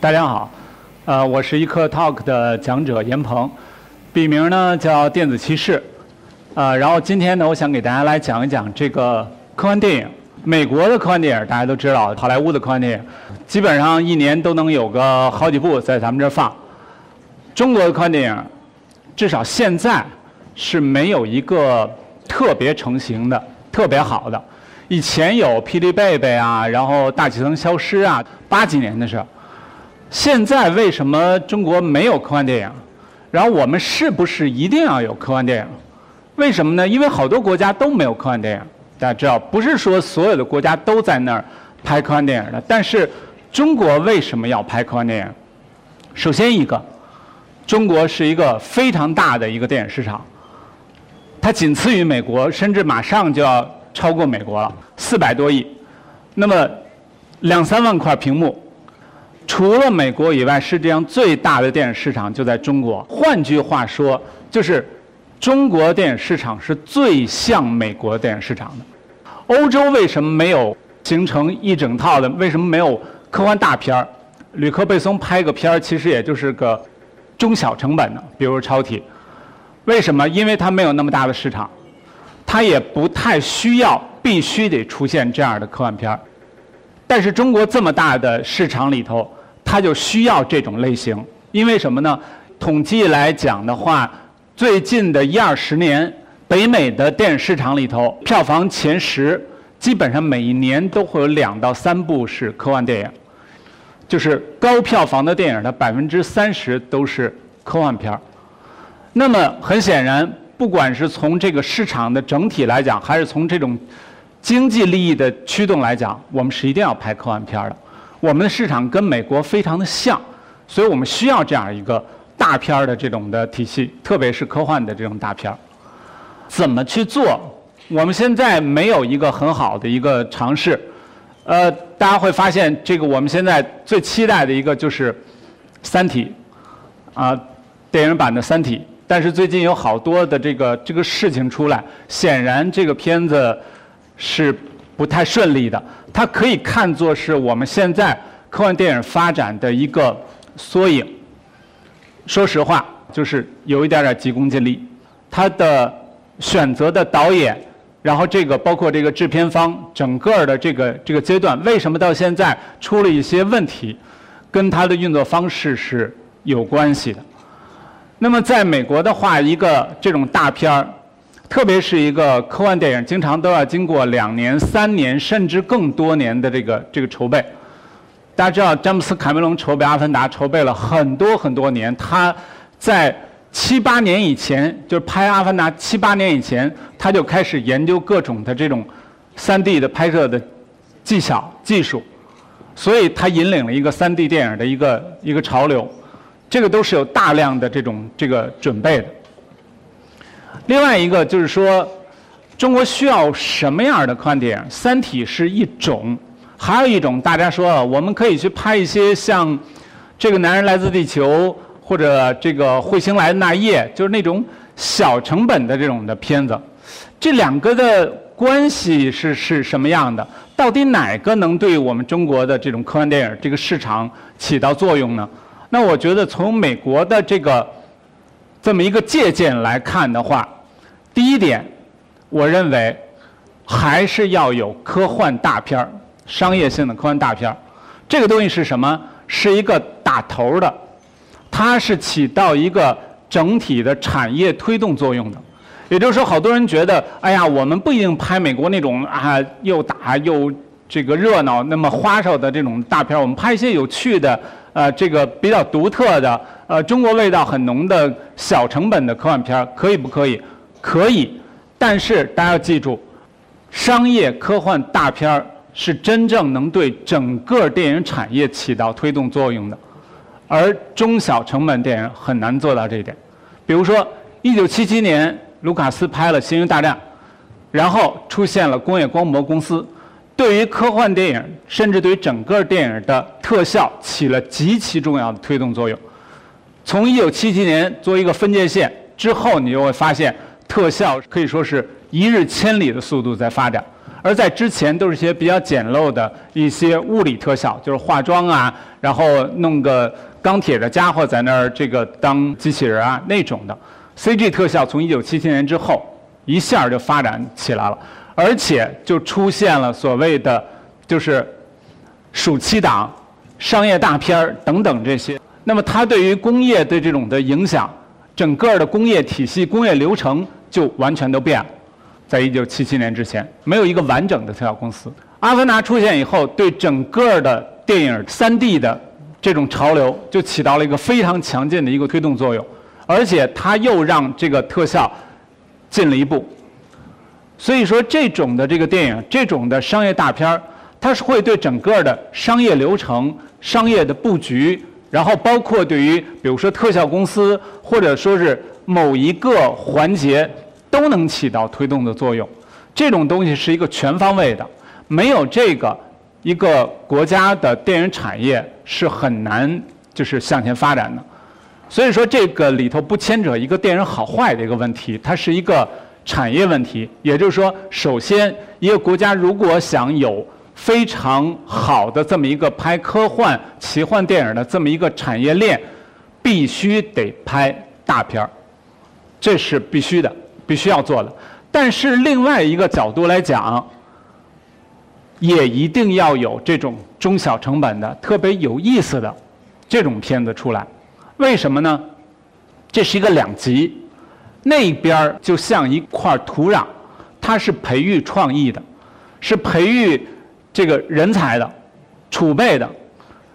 大家好，呃，我是一课 Talk 的讲者严鹏，笔名呢叫电子骑士，呃，然后今天呢，我想给大家来讲一讲这个科幻电影。美国的科幻电影大家都知道，好莱坞的科幻电影基本上一年都能有个好几部在咱们这儿放。中国的科幻电影至少现在是没有一个特别成型的、特别好的。以前有《霹雳贝贝》啊，然后《大气层消失》啊，八几年的事。现在为什么中国没有科幻电影？然后我们是不是一定要有科幻电影？为什么呢？因为好多国家都没有科幻电影。大家知道，不是说所有的国家都在那儿拍科幻电影的。但是中国为什么要拍科幻电影？首先一个，中国是一个非常大的一个电影市场，它仅次于美国，甚至马上就要超过美国了，四百多亿。那么两三万块屏幕。除了美国以外，世界上最大的电影市场就在中国。换句话说，就是中国电影市场是最像美国电影市场的。欧洲为什么没有形成一整套的？为什么没有科幻大片儿？吕克·贝松拍个片儿，其实也就是个中小成本的，比如《超体》。为什么？因为它没有那么大的市场，它也不太需要必须得出现这样的科幻片儿。但是中国这么大的市场里头，它就需要这种类型，因为什么呢？统计来讲的话，最近的一二十年，北美的电影市场里头，票房前十基本上每一年都会有两到三部是科幻电影，就是高票房的电影的百分之三十都是科幻片儿。那么很显然，不管是从这个市场的整体来讲，还是从这种经济利益的驱动来讲，我们是一定要拍科幻片儿的。我们的市场跟美国非常的像，所以我们需要这样一个大片儿的这种的体系，特别是科幻的这种大片儿。怎么去做？我们现在没有一个很好的一个尝试。呃，大家会发现，这个我们现在最期待的一个就是《三体》，啊，电影版的《三体》。但是最近有好多的这个这个事情出来，显然这个片子是不太顺利的。它可以看作是我们现在科幻电影发展的一个缩影。说实话，就是有一点点急功近利。它的选择的导演，然后这个包括这个制片方，整个的这个这个阶段，为什么到现在出了一些问题，跟它的运作方式是有关系的。那么在美国的话，一个这种大片儿。特别是一个科幻电影，经常都要经过两年、三年，甚至更多年的这个这个筹备。大家知道，詹姆斯·卡梅隆筹备《阿凡达》筹备了很多很多年。他在七八年以前，就是拍《阿凡达》七八年以前，他就开始研究各种的这种三 D 的拍摄的技巧、技术，所以他引领了一个三 D 电影的一个一个潮流。这个都是有大量的这种这个准备的。另外一个就是说，中国需要什么样的科幻电影？《三体》是一种，还有一种大家说，我们可以去拍一些像《这个男人来自地球》或者这个《彗星来的那夜》，就是那种小成本的这种的片子。这两个的关系是是什么样的？到底哪个能对我们中国的这种科幻电影这个市场起到作用呢？那我觉得从美国的这个。这么一个借鉴来看的话，第一点，我认为还是要有科幻大片儿，商业性的科幻大片儿。这个东西是什么？是一个打头的，它是起到一个整体的产业推动作用的。也就是说，好多人觉得，哎呀，我们不一定拍美国那种啊又打又这个热闹、那么花哨的这种大片儿，我们拍一些有趣的。呃，这个比较独特的，呃，中国味道很浓的小成本的科幻片可以不可以？可以，但是大家要记住，商业科幻大片儿是真正能对整个电影产业起到推动作用的，而中小成本电影很难做到这一点。比如说，一九七七年，卢卡斯拍了《星球大战》，然后出现了工业光魔公司。对于科幻电影，甚至对于整个电影的特效起了极其重要的推动作用。从1977年作为一个分界线之后，你就会发现特效可以说是一日千里的速度在发展。而在之前都是一些比较简陋的一些物理特效，就是化妆啊，然后弄个钢铁的家伙在那儿这个当机器人啊那种的。CG 特效从1977年之后一下就发展起来了，而且就出现了所谓的就是暑期档、商业大片儿等等这些。那么它对于工业的这种的影响，整个的工业体系、工业流程就完全都变了。在一九七七年之前，没有一个完整的特效公司。阿凡达出现以后，对整个的电影三 D 的这种潮流就起到了一个非常强劲的一个推动作用，而且它又让这个特效进了一步。所以说，这种的这个电影，这种的商业大片儿，它是会对整个的商业流程、商业的布局，然后包括对于比如说特效公司或者说是某一个环节。都能起到推动的作用，这种东西是一个全方位的，没有这个，一个国家的电影产业是很难就是向前发展的。所以说这个里头不牵扯一个电影好坏的一个问题，它是一个产业问题。也就是说，首先一个国家如果想有非常好的这么一个拍科幻、奇幻电影的这么一个产业链，必须得拍大片儿，这是必须的。必须要做的，但是另外一个角度来讲，也一定要有这种中小成本的、特别有意思的这种片子出来。为什么呢？这是一个两极，那边就像一块土壤，它是培育创意的，是培育这个人才的、储备的、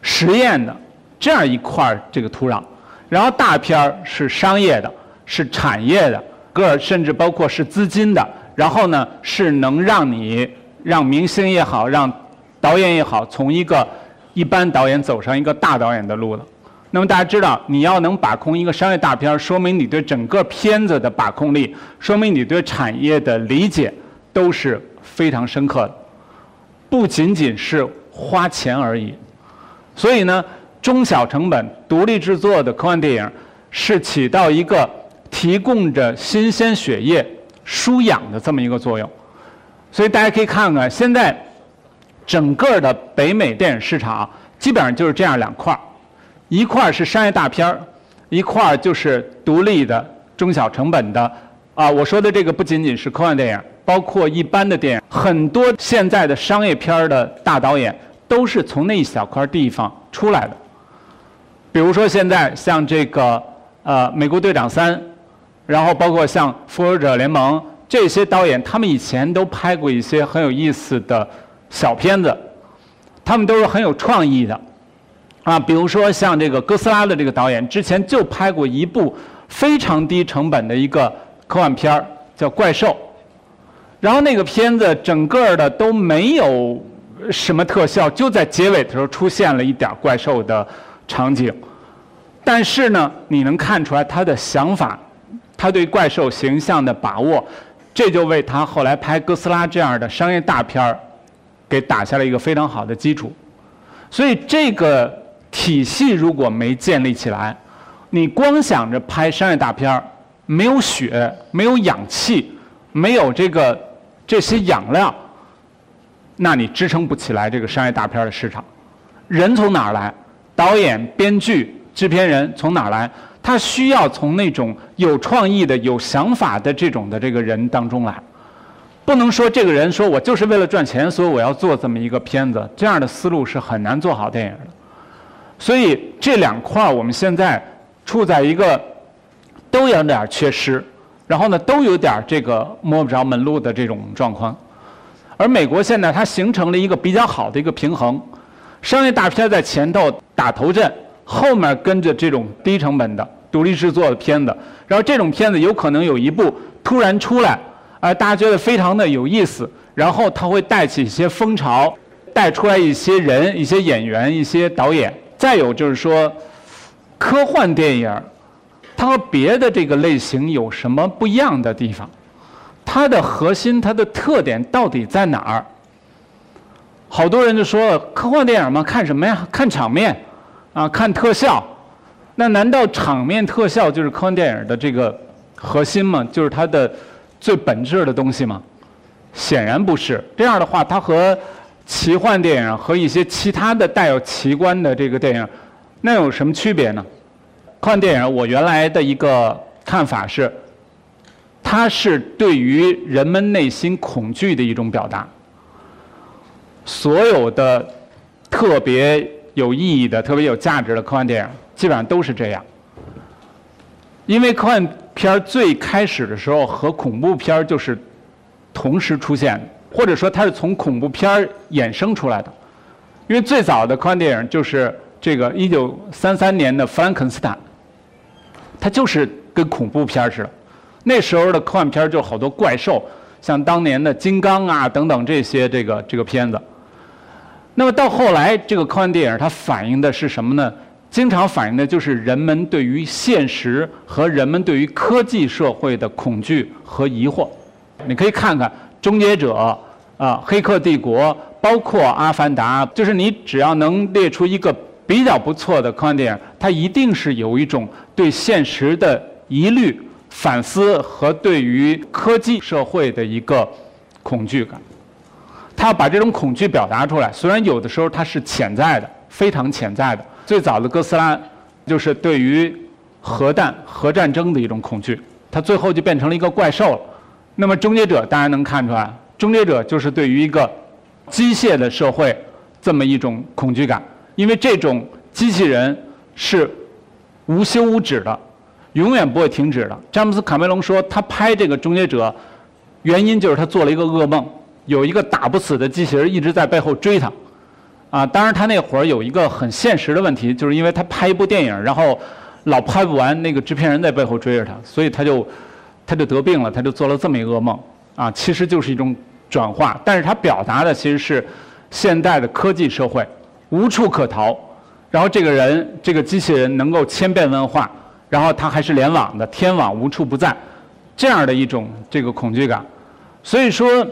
实验的这样一块这个土壤。然后大片是商业的，是产业的。个甚至包括是资金的，然后呢是能让你让明星也好，让导演也好，从一个一般导演走上一个大导演的路的。那么大家知道，你要能把控一个商业大片，说明你对整个片子的把控力，说明你对产业的理解都是非常深刻的，不仅仅是花钱而已。所以呢，中小成本独立制作的科幻电影是起到一个。提供着新鲜血液、输氧的这么一个作用，所以大家可以看看，现在整个的北美电影市场基本上就是这样两块儿，一块儿是商业大片儿，一块儿就是独立的中小成本的。啊，我说的这个不仅仅是科幻电影，包括一般的电影，很多现在的商业片儿的大导演都是从那一小块地方出来的。比如说现在像这个呃《美国队长三》。然后包括像《复仇者联盟》这些导演，他们以前都拍过一些很有意思的小片子，他们都是很有创意的，啊，比如说像这个哥斯拉的这个导演，之前就拍过一部非常低成本的一个科幻片儿，叫《怪兽》，然后那个片子整个的都没有什么特效，就在结尾的时候出现了一点怪兽的场景，但是呢，你能看出来他的想法。他对怪兽形象的把握，这就为他后来拍哥斯拉这样的商业大片儿，给打下了一个非常好的基础。所以这个体系如果没建立起来，你光想着拍商业大片儿，没有血，没有氧气，没有这个这些养料，那你支撑不起来这个商业大片的市场。人从哪儿来？导演、编剧、制片人从哪儿来？他需要从那种有创意的、有想法的这种的这个人当中来，不能说这个人说我就是为了赚钱，所以我要做这么一个片子，这样的思路是很难做好电影的。所以这两块儿我们现在处在一个都有点缺失，然后呢都有点这个摸不着门路的这种状况。而美国现在它形成了一个比较好的一个平衡，商业大片在前头打头阵。后面跟着这种低成本的独立制作的片子，然后这种片子有可能有一部突然出来，啊，大家觉得非常的有意思，然后它会带起一些风潮，带出来一些人、一些演员、一些导演。再有就是说，科幻电影，它和别的这个类型有什么不一样的地方？它的核心、它的特点到底在哪儿？好多人就说了科幻电影嘛，看什么呀？看场面。啊，看特效，那难道场面特效就是科幻电影的这个核心吗？就是它的最本质的东西吗？显然不是。这样的话，它和奇幻电影和一些其他的带有奇观的这个电影，那有什么区别呢？科幻电影，我原来的一个看法是，它是对于人们内心恐惧的一种表达。所有的特别有意义的、特别有价值的科幻电影，基本上都是这样。因为科幻片最开始的时候和恐怖片就是同时出现的，或者说它是从恐怖片衍生出来的。因为最早的科幻电影就是这个1933年的《弗兰肯斯坦》，它就是跟恐怖片似的。那时候的科幻片就好多怪兽，像当年的《金刚》啊等等这些这个这个片子。那么到后来，这个科幻电影它反映的是什么呢？经常反映的就是人们对于现实和人们对于科技社会的恐惧和疑惑。你可以看看《终结者》啊，《黑客帝国》，包括《阿凡达》，就是你只要能列出一个比较不错的科幻电影，它一定是有一种对现实的疑虑、反思和对于科技社会的一个恐惧感。他要把这种恐惧表达出来，虽然有的时候它是潜在的，非常潜在的。最早的哥斯拉，就是对于核弹、核战争的一种恐惧，它最后就变成了一个怪兽了。那么终结者，大家能看出来，终结者就是对于一个机械的社会这么一种恐惧感，因为这种机器人是无休无止的，永远不会停止的。詹姆斯卡梅隆说，他拍这个终结者，原因就是他做了一个噩梦。有一个打不死的机器人一直在背后追他，啊，当然他那会儿有一个很现实的问题，就是因为他拍一部电影，然后老拍不完，那个制片人在背后追着他，所以他就他就得病了，他就做了这么一个噩梦，啊，其实就是一种转化，但是他表达的其实是现代的科技社会无处可逃，然后这个人这个机器人能够千变万化，然后他还是联网的，天网无处不在，这样的一种这个恐惧感，所以说。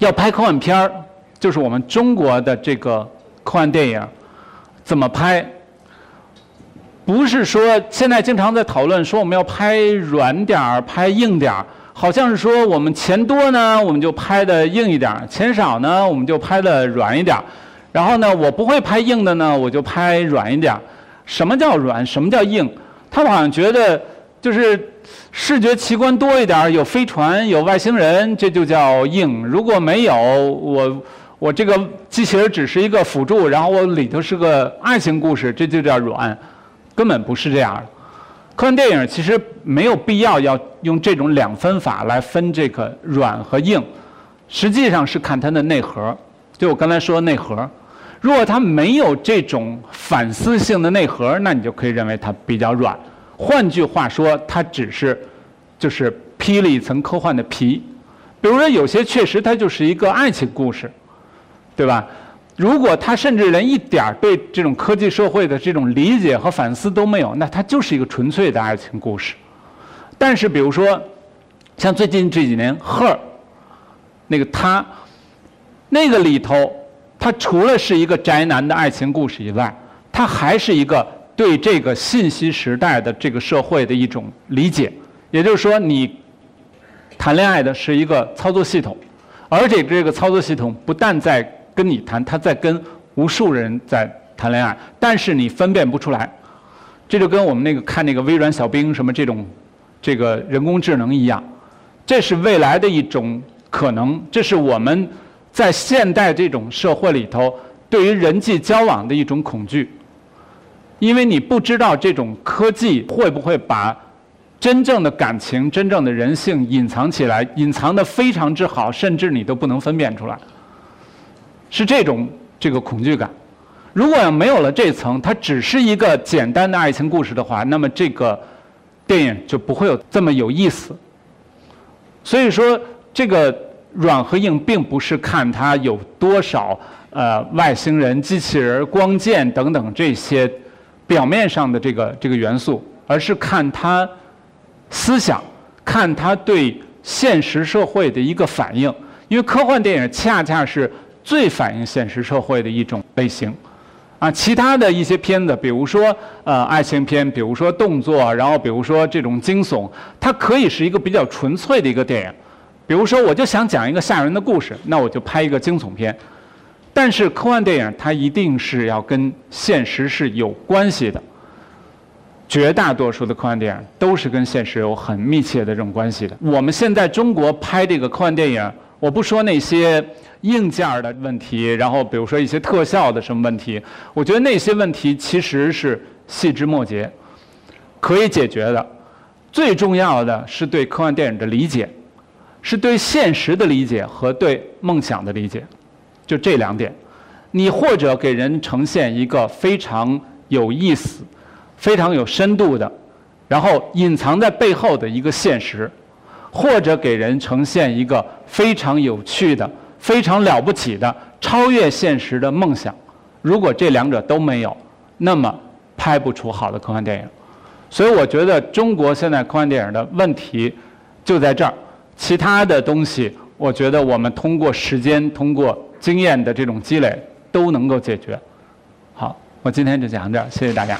要拍科幻片儿，就是我们中国的这个科幻电影怎么拍？不是说现在经常在讨论说我们要拍软点儿、拍硬点儿，好像是说我们钱多呢，我们就拍的硬一点儿；钱少呢，我们就拍的软一点儿。然后呢，我不会拍硬的呢，我就拍软一点儿。什么叫软？什么叫硬？他们好像觉得就是。视觉奇观多一点儿，有飞船，有外星人，这就叫硬。如果没有，我我这个机器人只是一个辅助，然后我里头是个爱情故事，这就叫软，根本不是这样的。科幻电影其实没有必要要用这种两分法来分这个软和硬，实际上是看它的内核。就我刚才说的内核，如果它没有这种反思性的内核，那你就可以认为它比较软。换句话说，它只是就是披了一层科幻的皮。比如说，有些确实它就是一个爱情故事，对吧？如果他甚至连一点儿对这种科技社会的这种理解和反思都没有，那它就是一个纯粹的爱情故事。但是，比如说，像最近这几年《Her》那个他，那个里头，他除了是一个宅男的爱情故事以外，他还是一个。对这个信息时代的这个社会的一种理解，也就是说，你谈恋爱的是一个操作系统，而且这个操作系统不但在跟你谈，他在跟无数人在谈恋爱，但是你分辨不出来。这就跟我们那个看那个微软小冰什么这种这个人工智能一样，这是未来的一种可能，这是我们在现代这种社会里头对于人际交往的一种恐惧。因为你不知道这种科技会不会把真正的感情、真正的人性隐藏起来，隐藏的非常之好，甚至你都不能分辨出来，是这种这个恐惧感。如果要没有了这层，它只是一个简单的爱情故事的话，那么这个电影就不会有这么有意思。所以说，这个软和硬并不是看它有多少呃外星人、机器人、光剑等等这些。表面上的这个这个元素，而是看他思想，看他对现实社会的一个反应。因为科幻电影恰恰是最反映现实社会的一种类型，啊，其他的一些片子，比如说呃爱情片，比如说动作，然后比如说这种惊悚，它可以是一个比较纯粹的一个电影，比如说，我就想讲一个吓人的故事，那我就拍一个惊悚片。但是科幻电影它一定是要跟现实是有关系的。绝大多数的科幻电影都是跟现实有很密切的这种关系的。我们现在中国拍这个科幻电影，我不说那些硬件的问题，然后比如说一些特效的什么问题，我觉得那些问题其实是细枝末节，可以解决的。最重要的是对科幻电影的理解，是对现实的理解和对梦想的理解。就这两点，你或者给人呈现一个非常有意思、非常有深度的，然后隐藏在背后的一个现实，或者给人呈现一个非常有趣的、非常了不起的、超越现实的梦想。如果这两者都没有，那么拍不出好的科幻电影。所以我觉得中国现在科幻电影的问题就在这儿，其他的东西，我觉得我们通过时间，通过。经验的这种积累都能够解决。好，我今天就讲到这儿，谢谢大家。